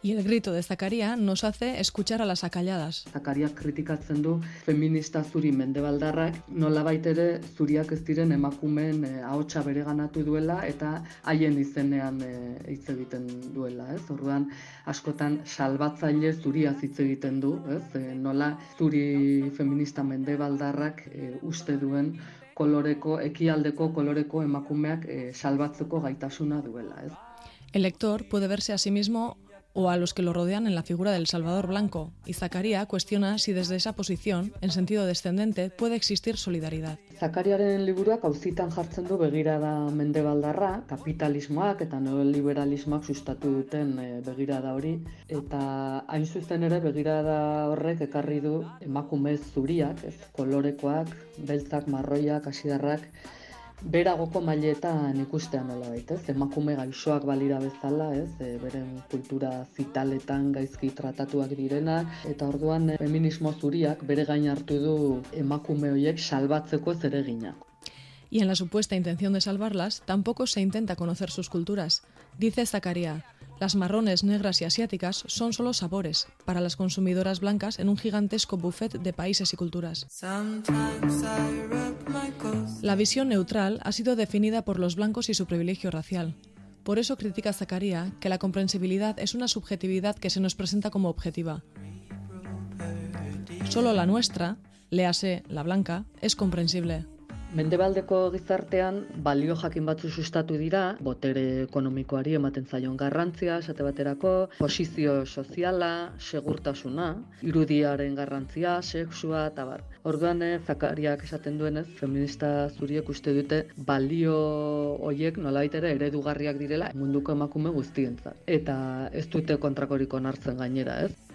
S24: Y el grito de Zakaria nos hace escuchar a las acalladas.
S25: Zakariak kritikatzen du feminista zuri mendebaldarrak nolabait ere zuriak ez diren emakumeen e, ahotsa bereganatu duela eta haien izenean e, hitz egiten duela, ez? Orduan askotan salbatzaile zuriaz hitz egiten du, ez? E, nola zuri feminista mendebaldarrak e, uste duen koloreko ekialdeko koloreko emakumeak e, salbatzeko gaitasuna duela, ez?
S24: El lector puede verse a sí mismo o a los que lo rodean en la figura del Salvador Blanco, y Zacaria cuestiona si desde esa posición, en sentido descendente, puede existir solidaridad.
S25: Zakariaren liburuak auzitan jartzen du begirada mendebaldarra, kapitalismoak eta neoliberalismoak sustatu duten e, begirada hori, eta hain zuzen ere begirada horrek ekarri du emakume zuriak, ez kolorekoak, beltzak, marroiak, asidarrak, beragoko mailetan ikustea nola baita, ez? Emakume gaixoak balira bezala, ez? E, beren kultura zitaletan gaizki tratatuak direnak, eta orduan e, feminismo zuriak bere gain hartu du emakume horiek salbatzeko zeregina.
S24: Y en la supuesta intención de salvarlas, tampoco se intenta conocer sus culturas. Dice Zacarías, Las marrones, negras y asiáticas son solo sabores para las consumidoras blancas en un gigantesco buffet de países y culturas. La visión neutral ha sido definida por los blancos y su privilegio racial. Por eso critica Zacarías que la comprensibilidad es una subjetividad que se nos presenta como objetiva. Solo la nuestra, léase la blanca, es comprensible.
S25: Mendebaldeko gizartean balio jakin batzu sustatu dira, botere ekonomikoari ematen zaion garrantzia, esate baterako, posizio soziala, segurtasuna, irudiaren garrantzia, sexua, eta bar. Orduan, eh, zakariak esaten duenez, feminista zuriek uste dute balio hoiek nolabait ere eredugarriak direla munduko emakume guztientzat. Eta ez dute kontrakoriko onartzen gainera, ez?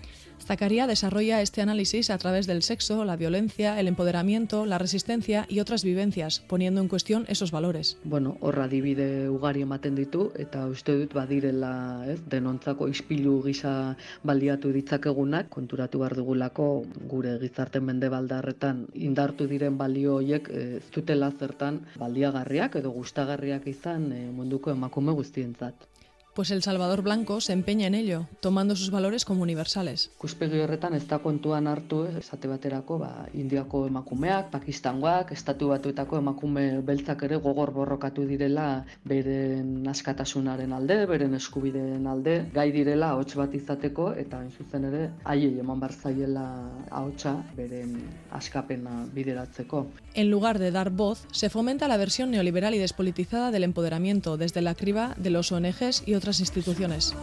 S24: Zacarías desarrolla este análisis a través del sexo, la violencia, el empoderamiento, la resistencia y otras vivencias, poniendo en cuestión esos valores.
S25: Bueno, horra dibide ugari ematen ditu eta uste dut badirela, ez, denontzako ispilu gisa baliatu ditzakegunak, konturatu behar dugulako gure gizarte mendebaldarretan indartu diren balio hoiek ez dutela zertan baliagarriak edo gustagarriak izan e, munduko emakume guztientzat.
S24: Pues El Salvador Blanco se empeña en ello, tomando sus valores como universales.
S25: Kuspegi horretan ez da kontuan hartu, esate baterako, ba, indiako emakumeak, pakistangoak, estatu batuetako emakume beltzak ere gogor borrokatu direla beren askatasunaren alde, beren eskubideen alde, gai direla ahots bat izateko, eta hain zuzen ere, haiei eman barzaiela ahotsa beren askapena bideratzeko.
S24: En lugar de dar voz, se fomenta la versión neoliberal y despolitizada del empoderamiento desde la criba de los ONGs y instituciones.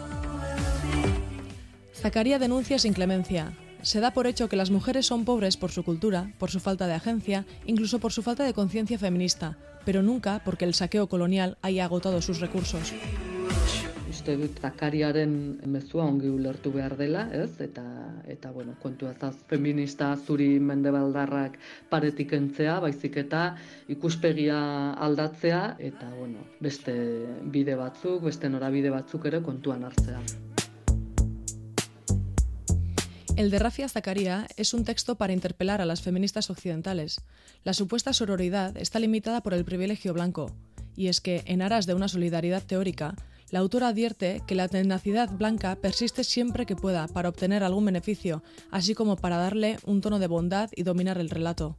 S24: Zacarías denuncia sin clemencia. Se da por hecho que las mujeres son pobres por su cultura, por su falta de agencia, incluso por su falta de conciencia feminista, pero nunca porque el saqueo colonial haya agotado sus recursos.
S25: Uste dut zakariaren mezua ongi ulertu behar dela, ez? Eta, eta bueno, kontu ezaz, feminista zuri mendebaldarrak paretik entzea, baizik eta ikuspegia aldatzea, eta, bueno, beste bide batzuk, beste norabide batzuk ere kontuan hartzea.
S24: El de Rafia Zacaría es un texto para interpelar a las feministas occidentales. La supuesta sororidad está limitada por el privilegio blanco, y es que, en aras de una solidaridad teórica, la autora advierte que la tenacidad blanca persiste siempre que pueda para obtener algún beneficio, así como para darle un tono de bondad y dominar el relato.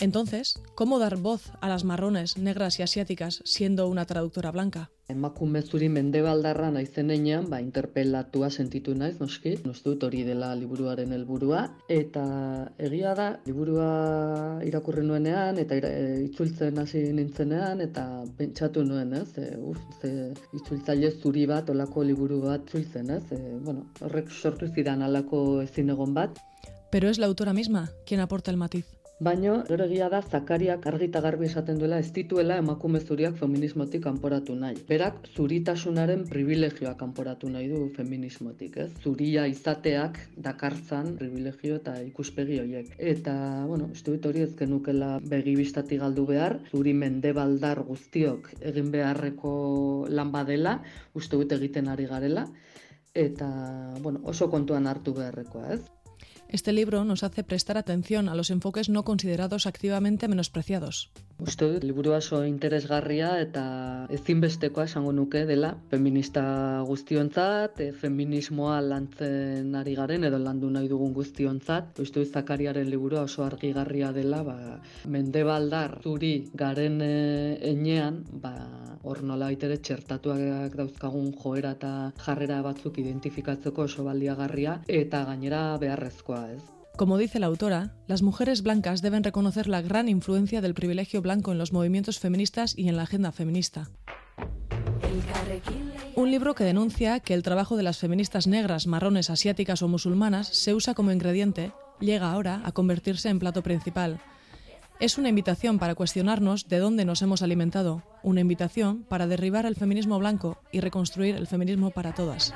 S24: Entonces, ¿cómo dar voz a las marrones, negras y asiáticas siendo una traductora blanca?
S25: Emakume zuri mendebaldarra naizenean, ba, interpelatua sentitu naiz, noski, nos dut hori dela liburuaren helburua eta egia da, liburua irakurri nuenean, eta ira, e, itzultzen hasi nintzenean, eta pentsatu nuen, ez, e, uf, ze itzultzaile zuri bat, olako liburu bat itzultzen, ez, e, bueno, horrek sortu zidan alako ezin egon bat.
S24: Pero es la autora misma quien aporta el matiz.
S25: Baino, gero egia da, zakariak argita garbi esaten duela ez dituela emakume zuriak feminismotik kanporatu nahi. Berak, zuritasunaren privilegioa kanporatu nahi du feminismotik, ez? Zuria izateak dakartzan privilegio eta ikuspegi horiek. Eta, bueno, uste dut hori ez genukela begi biztati galdu behar, zuri mendebaldar guztiok egin beharreko lan badela, uste dut egiten ari garela, eta, bueno, oso kontuan hartu beharrekoa, ez?
S24: Este libro nos hace prestar atención a los enfoques no considerados activamente menospreciados.
S25: Uste dut, liburu oso interesgarria eta ezinbestekoa esango nuke dela feminista guztionzat, e, feminismoa lantzen ari garen edo landu nahi dugun guztionzat. Uste dut, zakariaren liburua oso argigarria dela, ba, mendebaldar zuri garen enean, ba, hor nola baitere txertatuak dauzkagun joera eta jarrera batzuk identifikatzeko oso eta gainera beharrezkoa, ez?
S24: Como dice la autora, las mujeres blancas deben reconocer la gran influencia del privilegio blanco en los movimientos feministas y en la agenda feminista. Un libro que denuncia que el trabajo de las feministas negras, marrones, asiáticas o musulmanas se usa como ingrediente, llega ahora a convertirse en plato principal. Es una invitación para cuestionarnos de dónde nos hemos alimentado, una invitación para derribar el feminismo blanco y reconstruir el feminismo para todas.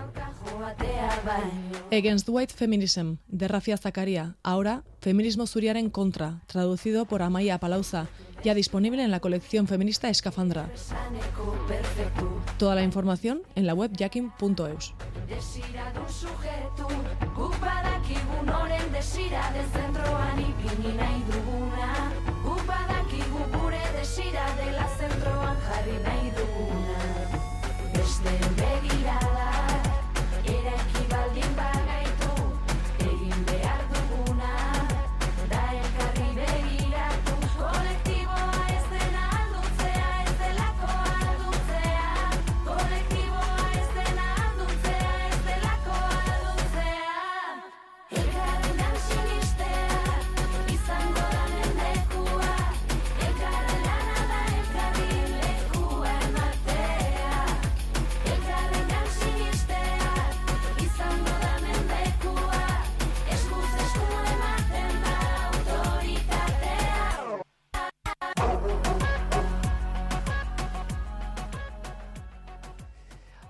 S24: Against White Feminism, de Rafia Zakaria, ahora Feminismo Zuriar en contra, traducido por Amaya Palauza,
S22: ya disponible en la colección feminista Escafandra. Toda la información en la web jakin.eus.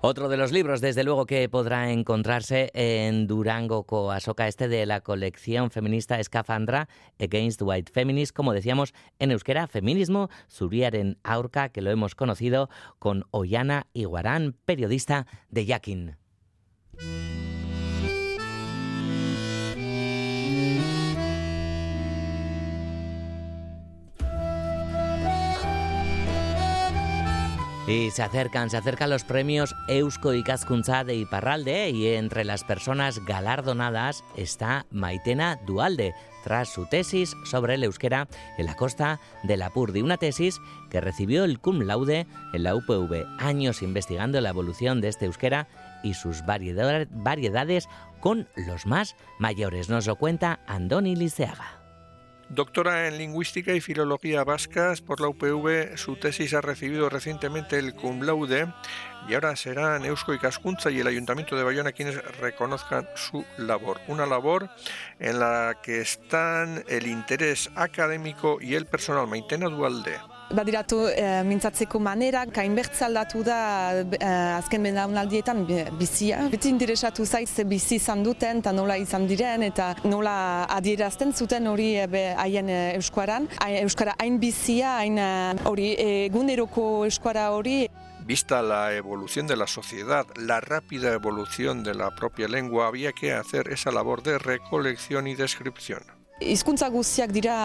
S3: Otro de los libros, desde luego, que podrá encontrarse en Durango Coasoca, este de la colección feminista Escafandra Against White Feminist, como decíamos en euskera, feminismo, Zuriaren Aurka, que lo hemos conocido con Ollana Iguarán, periodista de Yakin. Y se acercan, se acercan los premios Eusko Ikaskuntza de Iparralde y entre las personas galardonadas está Maitena Dualde, tras su tesis sobre el euskera en la costa de Lapurdi, una tesis que recibió el cum laude en la UPV, años investigando la evolución de este euskera y sus variedad- variedades con los más mayores. Nos lo cuenta Andoni Liceaga.
S26: Doctora en Lingüística y Filología Vascas por la UPV, su tesis ha recibido recientemente el cum laude y ahora serán Eusko Ikaskuntza y el Ayuntamiento de Bayona quienes reconozcan su labor. Una labor en la que están el interés académico y el personal. Maitena Dualde.
S27: Badiratu e, mintzatzeko manera, kainbertze aldatu da e, azken belaunaldietan bi- bizia. Beti interesatu zait ze bizi izan duten, eta nola izan diren, eta nola adierazten zuten hori e, be, haien e, euskuaran. Hain- Euskara hain bizia, hain hori eguneroko euskara hori.
S26: Vista la evolución de la sociedad, la rápida evolución de la propia lengua, había que hacer esa labor de recolección y descripción.
S27: Hizkuntza guztiak dira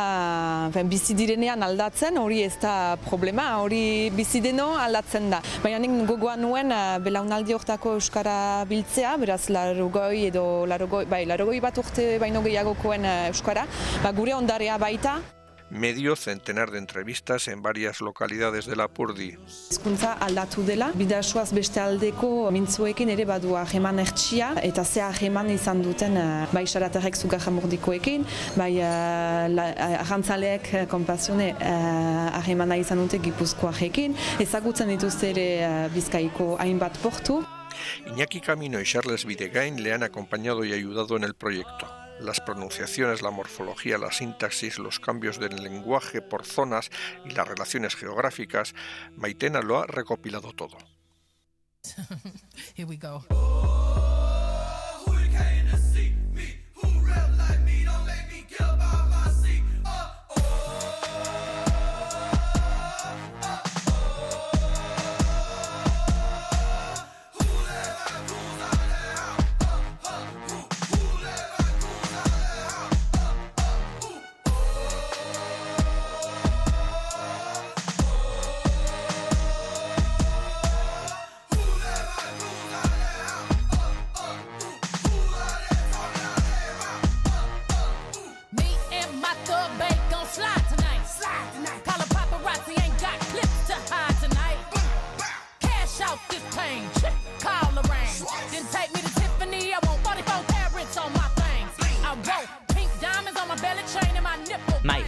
S27: ben, bizi direnean aldatzen, hori ez da problema, hori bizi deno aldatzen da. Baina nik gogoa nuen eh, belaunaldi hortako euskara biltzea, beraz larogoi edo larogoi, bai, larogoi bat urte baino gehiagokoen eh, euskara, ba, gure ondarea baita,
S26: Medio centenar de entrevistas en varias localidades de Lapurdi.
S27: Hizkuntza aldatu dela, bidasoaz beste aldeko mintzuekin ere badu aheman ertsia, eta ze aheman izan duten uh, bai saraterrek zugarramordikoekin, bai uh, la- uh, arrantzaleek uh, konpasione uh, ahemana izan dute gipuzkoarekin, ezagutzen dituzte ere uh, bizkaiko hainbat portu,
S26: Iñaki Camino y Charles Videgain le han acompañado y ayudado en el proyecto. Las pronunciaciones, la morfología, la sintaxis, los cambios del lenguaje por zonas y las relaciones geográficas, Maitena lo ha recopilado todo.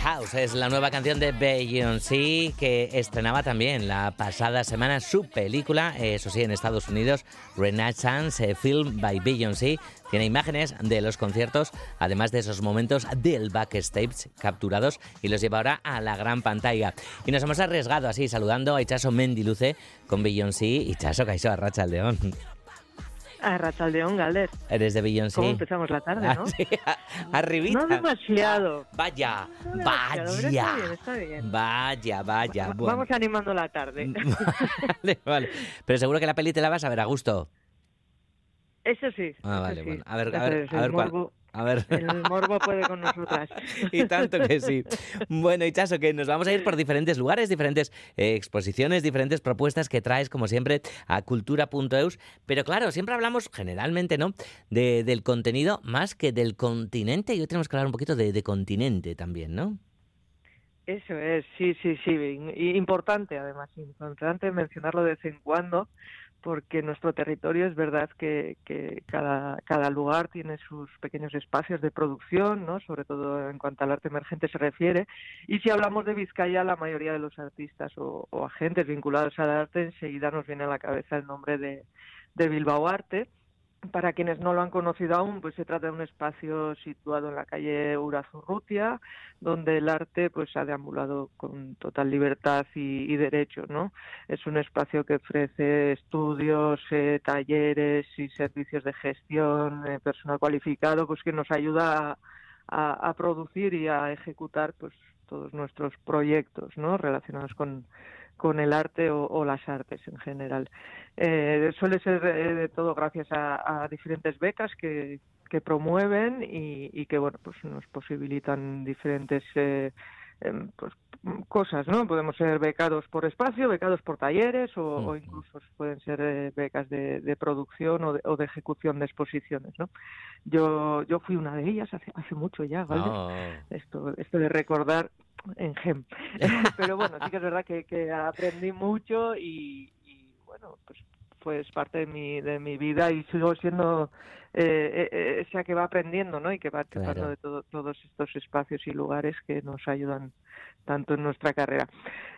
S3: House es la nueva canción de Beyoncé que estrenaba también la pasada semana su película, eso sí, en Estados Unidos, Renaissance eh, Film by Beyoncé. Tiene imágenes de los conciertos, además de esos momentos del backstage capturados y los lleva ahora a la gran pantalla. Y nos hemos arriesgado así, saludando a Ichaso Mendiluce con Beyoncé. Ichaso Caixo Arracha León.
S28: A Rachaldeón, Galder.
S3: Eres de Beyoncé.
S28: ¿Cómo empezamos la tarde,
S3: Ah,
S28: no?
S3: sí, arribita.
S28: No demasiado.
S3: Vaya,
S28: No demasiado, pero
S3: vaya.
S28: Está bien, está bien.
S3: Vaya, vaya.
S28: Va-
S3: bueno.
S28: Vamos animando la tarde.
S3: Vale, vale. Pero seguro que la peli te la vas a ver a gusto.
S28: Eso sí.
S3: Ah, vale,
S28: sí.
S3: bueno. A ver, a ver, a ver cuál. A ver.
S28: El morbo puede con nosotras.
S3: y tanto que sí. Bueno, Ichaso, que nos vamos a ir por diferentes lugares, diferentes eh, exposiciones, diferentes propuestas que traes, como siempre, a cultura.eus. Pero claro, siempre hablamos generalmente, ¿no? De, del contenido más que del continente. Y hoy tenemos que hablar un poquito de, de continente también, ¿no?
S28: Eso es, sí, sí, sí. Y importante, además, importante mencionarlo de vez en cuando, porque nuestro territorio es verdad que, que cada, cada lugar tiene sus pequeños espacios de producción, ¿no? sobre todo en cuanto al arte emergente se refiere. Y si hablamos de Vizcaya, la mayoría de los artistas o, o agentes vinculados al arte, enseguida nos viene a la cabeza el nombre de, de Bilbao Arte. Para quienes no lo han conocido aún, pues se trata de un espacio situado en la calle Urazurrutia, donde el arte pues ha deambulado con total libertad y, derecho, ¿no? Es un espacio que ofrece estudios, eh, talleres y servicios de gestión, eh, personal cualificado, pues que nos ayuda a, a- a producir y a ejecutar pues todos nuestros proyectos, ¿no? Relacionados con con el arte o, o las artes en general. Eh, suele ser eh, de todo gracias a, a diferentes becas que, que promueven y, y que bueno pues nos posibilitan diferentes eh, em, pues, cosas, ¿no? Podemos ser becados por espacio, becados por talleres o, o incluso pueden ser eh, becas de, de producción o de, o de ejecución de exposiciones, ¿no? Yo yo fui una de ellas hace hace mucho ya, ¿vale?
S3: Oh.
S28: Esto esto de recordar en GEM. Pero bueno, sí que es verdad que, que aprendí mucho y, y, bueno, pues pues parte de mi de mi vida y sigo siendo eh, eh, esa que va aprendiendo, ¿no? Y que va
S3: Claro.
S28: de todo- todos estos espacios y lugares que nos ayudan tanto en nuestra carrera.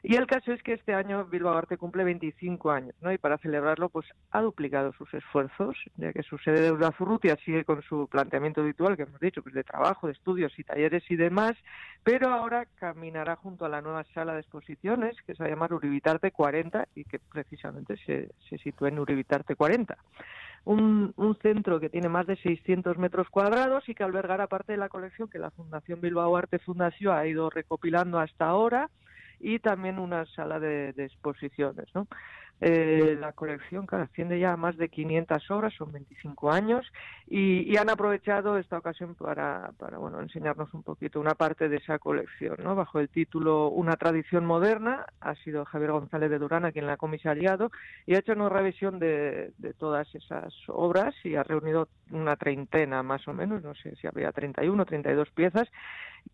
S28: Y el caso es que este año Bilbao Arte cumple 25 años, ¿no? Y para celebrarlo, pues ha duplicado sus esfuerzos, ya que su sede de Urazurrutia sigue con su planteamiento habitual, que hemos dicho, pues de trabajo, de estudios y talleres y demás, pero ahora caminará junto a la nueva sala de exposiciones, que se va a llamar Uribitarte 40 y que precisamente se, se sitúa en Uribitarte 40 un, un centro que tiene más de 600 metros cuadrados y que albergará parte de la colección que la Fundación Bilbao Arte Fundación ha ido recopilando hasta ahora y también una sala de, de exposiciones. ¿no? Eh, la colección claro, asciende ya a más de 500 obras, son 25 años, y, y han aprovechado esta ocasión para, para bueno, enseñarnos un poquito una parte de esa colección. ¿no? Bajo el título Una tradición moderna, ha sido Javier González de Durán a quien la ha comisariado y ha hecho una revisión de, de todas esas obras y ha reunido una treintena más o menos, no sé si habría 31 o 32 piezas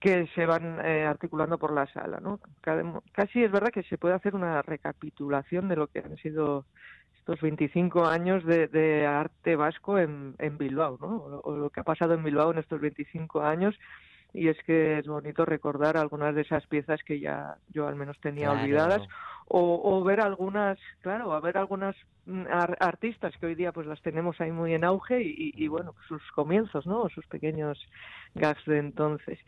S28: que se van eh, articulando por la sala. ¿no? Casi es verdad que se puede hacer una recapitulación de lo que han sido estos 25 años de, de arte vasco en, en Bilbao, ¿no? o, o lo que ha pasado en Bilbao en estos 25 años. Y es que es bonito recordar algunas de esas piezas que ya yo al menos tenía
S3: Claro.
S28: olvidadas o, o ver algunas, claro, a ver algunas mm, ar- artistas que hoy día pues las tenemos ahí muy en auge y, bueno, sus comienzos, ¿no? Sus pequeños gags de entonces.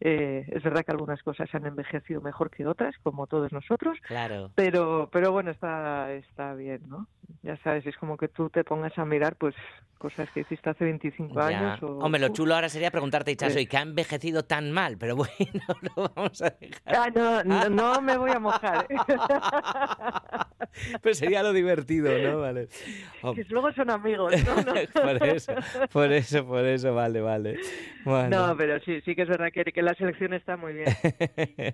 S28: Eh, es verdad que algunas cosas han envejecido mejor que otras, como todos nosotros,
S3: Claro.
S28: pero pero bueno, está está bien, ¿no? Ya sabes, es como que tú te pongas a mirar pues cosas que hiciste hace 25
S3: Ya.
S28: años o
S3: Hombre, lo chulo ahora sería preguntarte, Ichaso,
S28: Sí.
S3: ¿y qué ha envejecido tan mal? Pero bueno, lo vamos a dejar.
S28: Ah, no, no, no me voy a mojar. ¿eh?
S3: Pues sería lo divertido, ¿no? Vale. Oh,
S28: que luego son amigos, ¿no? No.
S3: por eso, por eso, por eso, vale, vale.
S28: No, pero sí, sí que es verdad que, que la selección está muy bien.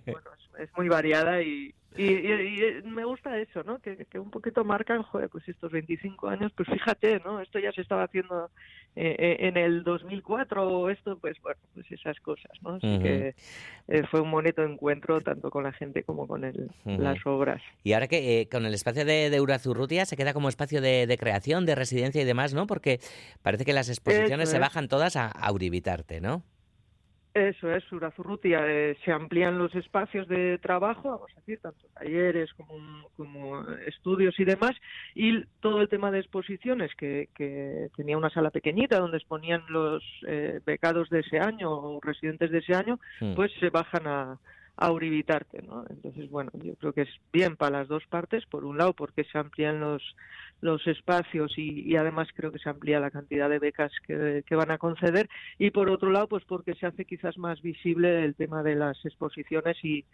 S28: Y, bueno, es, es muy variada y, y, y- y me gusta eso, ¿no? Que, que un poquito marcan, joder, pues estos 25 años, pues fíjate, ¿no? Esto ya se estaba haciendo eh, eh, en el 2004 o esto, pues bueno, pues esas cosas, ¿no? Así que eh, fue un bonito encuentro tanto con la gente como con el, las obras.
S3: Y ahora que eh, con el espacio de, de Urazurrutia se queda como espacio de, de creación, de residencia y demás, ¿no? Porque parece que las exposiciones se bajan todas a, a Uribitarte, ¿no?
S28: Eso es, Urazurrutia. eh, se amplían los espacios de trabajo, vamos a decir, tanto talleres como, como estudios y demás, y todo el tema de exposiciones, que, que tenía una sala pequeñita donde exponían los eh, becados de ese año o residentes de ese año,
S3: Mm.
S28: pues se bajan a, a Uribitarte, ¿no? Entonces, bueno, yo creo que es bien para las dos partes, por un lado porque se amplían los los espacios y, y además creo que se amplía la cantidad de becas que, que van a conceder y por otro lado pues porque se hace quizás más visible el tema de las exposiciones y,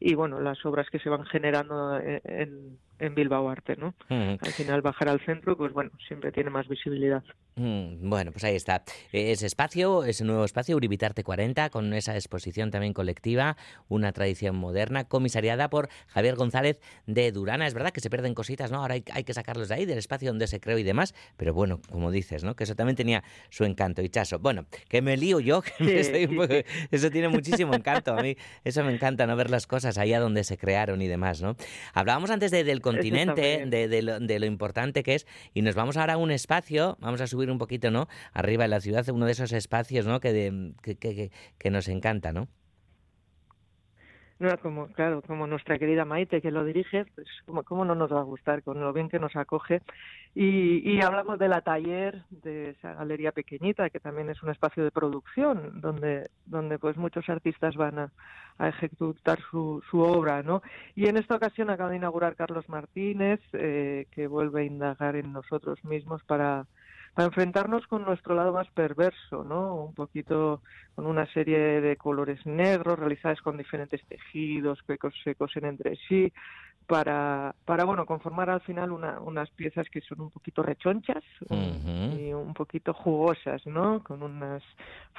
S28: y bueno las obras que se van generando en, en Bilbao Arte, ¿no?
S3: Mm.
S28: Al final bajar al centro, pues bueno, siempre tiene más visibilidad.
S3: Mm, Bueno, pues ahí está. Ese espacio, ese nuevo espacio, Uribitarte 40, con esa exposición también colectiva, una tradición moderna, comisariada por Javier González de Durana. Es verdad que se pierden cositas, ¿no? Ahora hay, hay que sacarlos de ahí, espacio donde se creó y demás, pero bueno, como dices, ¿no? Que eso también tenía su encanto. Y Chaso, bueno, que me lío yo, que me
S28: Sí.
S3: estoy un poco- Eso tiene muchísimo encanto. A mí eso me encanta, ¿no? Ver las cosas allá donde se crearon y demás, ¿no? Hablábamos antes de- del continente, de, de lo, de lo importante que es, y nos vamos ahora a un espacio, vamos a subir un poquito, ¿no? Arriba en la ciudad, uno de esos espacios, ¿no? Que, de- que, que- que- que nos encanta, ¿no?
S28: No, como, claro, como nuestra querida Maite que lo dirige, pues como, cómo no nos va a gustar con lo bien que nos acoge. Y, y hablamos de la taller, de esa galería pequeñita, que también es un espacio de producción, donde, donde pues muchos artistas van a, ejecutar su, su obra, ¿no? Y en esta ocasión acaba de inaugurar Carlos Martínez, eh, que vuelve a indagar en nosotros mismos para para enfrentarnos con nuestro lado más perverso, ¿no? Un poquito con una serie de colores negros realizados con diferentes tejidos que se cosen entre sí para, para bueno, conformar al final una, unas piezas que son un poquito rechonchas y un poquito jugosas, ¿no? Con unas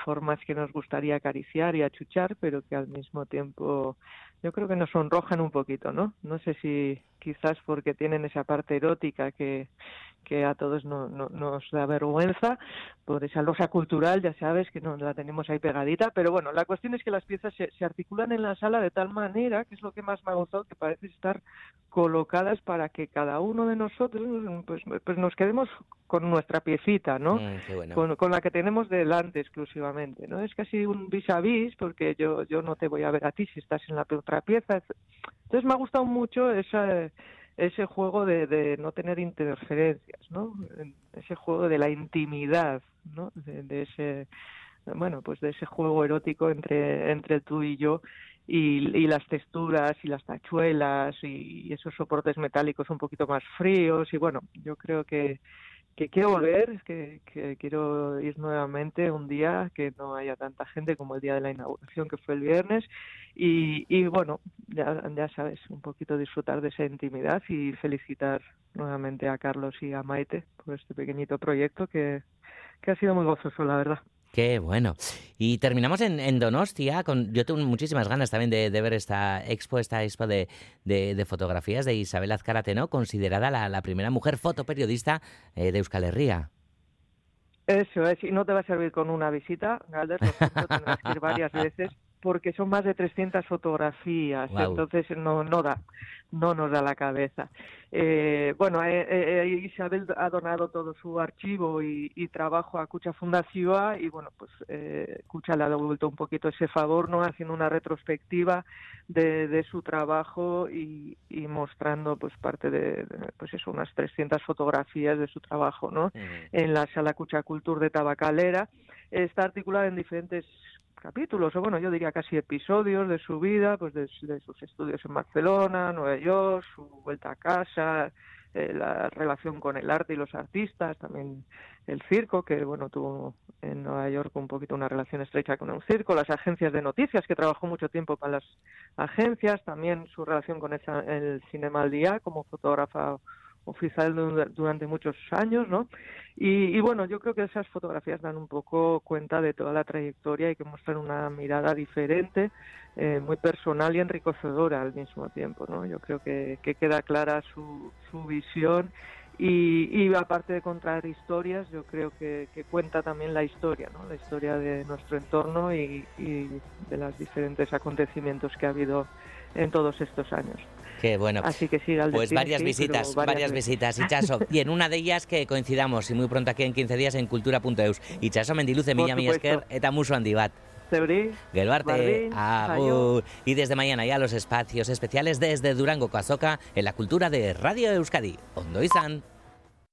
S28: formas que nos gustaría acariciar y achuchar, pero que al mismo tiempo yo creo que nos sonrojan un poquito, ¿no? No sé si quizás porque tienen esa parte erótica que, que a todos no, no- nos da vergüenza por esa losa cultural, ya sabes que no la tenemos ahí pegadita, pero bueno, la cuestión es que las piezas se, se articulan en la sala de tal manera, que es lo que más me ha gustado, que parece estar colocadas para que cada uno de nosotros pues, pues nos quedemos con nuestra piecita, ¿no?
S3: Mm, bueno.
S28: con, con la que tenemos delante exclusivamente, ¿no? Es casi un vis a vis porque yo yo no te voy a ver a ti si estás en la otra pieza. Entonces me ha gustado mucho esa, ese juego de, no tener interferencias, ¿no? Ese juego de la intimidad, ¿no? De, de ese bueno, pues de ese juego erótico entre entre tú y yo y, y las texturas y las tachuelas y, esos soportes metálicos un poquito más fríos y bueno, yo creo que que quiero volver, que, que quiero ir nuevamente un día que no haya tanta gente como el día de la inauguración que fue el viernes y, y bueno, ya, ya sabes, un poquito disfrutar de esa intimidad y felicitar nuevamente a Carlos y a Maite por este pequeñito proyecto que, que ha sido muy gozoso, la verdad.
S3: Qué bueno. Y terminamos en, Donostia. Con, yo tengo muchísimas ganas también de, ver esta expo, esta expo de, fotografías de Isabel Azcárate, ¿no? Considerada la, primera mujer fotoperiodista eh, de Euskal Herria.
S28: Eso es, y no te va a servir con una visita, Galder, lo tendrás que ir varias veces porque son más de 300 fotografías, entonces no, no da, no nos da la cabeza. Eh, bueno, eh, eh, Isabel ha donado todo su archivo y, y trabajo a Cucha Fundación y bueno, pues eh, Cucha le ha devuelto un poquito ese favor, ¿no? Haciendo una retrospectiva de, de su trabajo y, y mostrando pues parte de, de, pues eso, unas 300 fotografías de su trabajo, ¿no? En la Sala Cucha Cultur de Tabacalera. Está articulada en diferentes capítulos, o bueno, yo diría casi episodios de su vida, pues de, sus estudios en Barcelona, Nueva York, su vuelta a casa, eh, la relación con el arte y los artistas, también el circo, que bueno, tuvo en Nueva York un poquito una relación estrecha con el circo, las agencias de noticias, que trabajó mucho tiempo para las agencias, también su relación con esa- el Cinema al Día como fotógrafa oficial du- durante muchos años, ¿no? Y, bueno, yo creo que esas fotografías dan un poco cuenta de toda la trayectoria y que muestran una mirada diferente, eh, muy personal y enriquecedora al mismo tiempo, ¿no? Yo creo que, que queda clara su, visión y, aparte de contar historias, yo creo que, que cuenta también la historia, ¿no? La historia de nuestro entorno y, y de los diferentes acontecimientos que ha habido en todos estos años.
S3: Qué bueno.
S28: Así que sí, Galder,
S3: Pues varias
S28: sí,
S3: visitas, varias, visitas, Ichaso. Y en una de ellas que coincidamos, y muy pronto aquí en 15 días en cultura.eus. Ichaso mendiluce
S28: Por
S3: mila mi
S28: supuesto.
S3: esker, eta musu handi bat.
S28: Zeuri,
S3: Geluarte,
S28: Bardin,
S3: agur. Y desde mañana ya los espacios especiales desde Durango Coazoca en la cultura de Radio Euskadi. Ondo izan.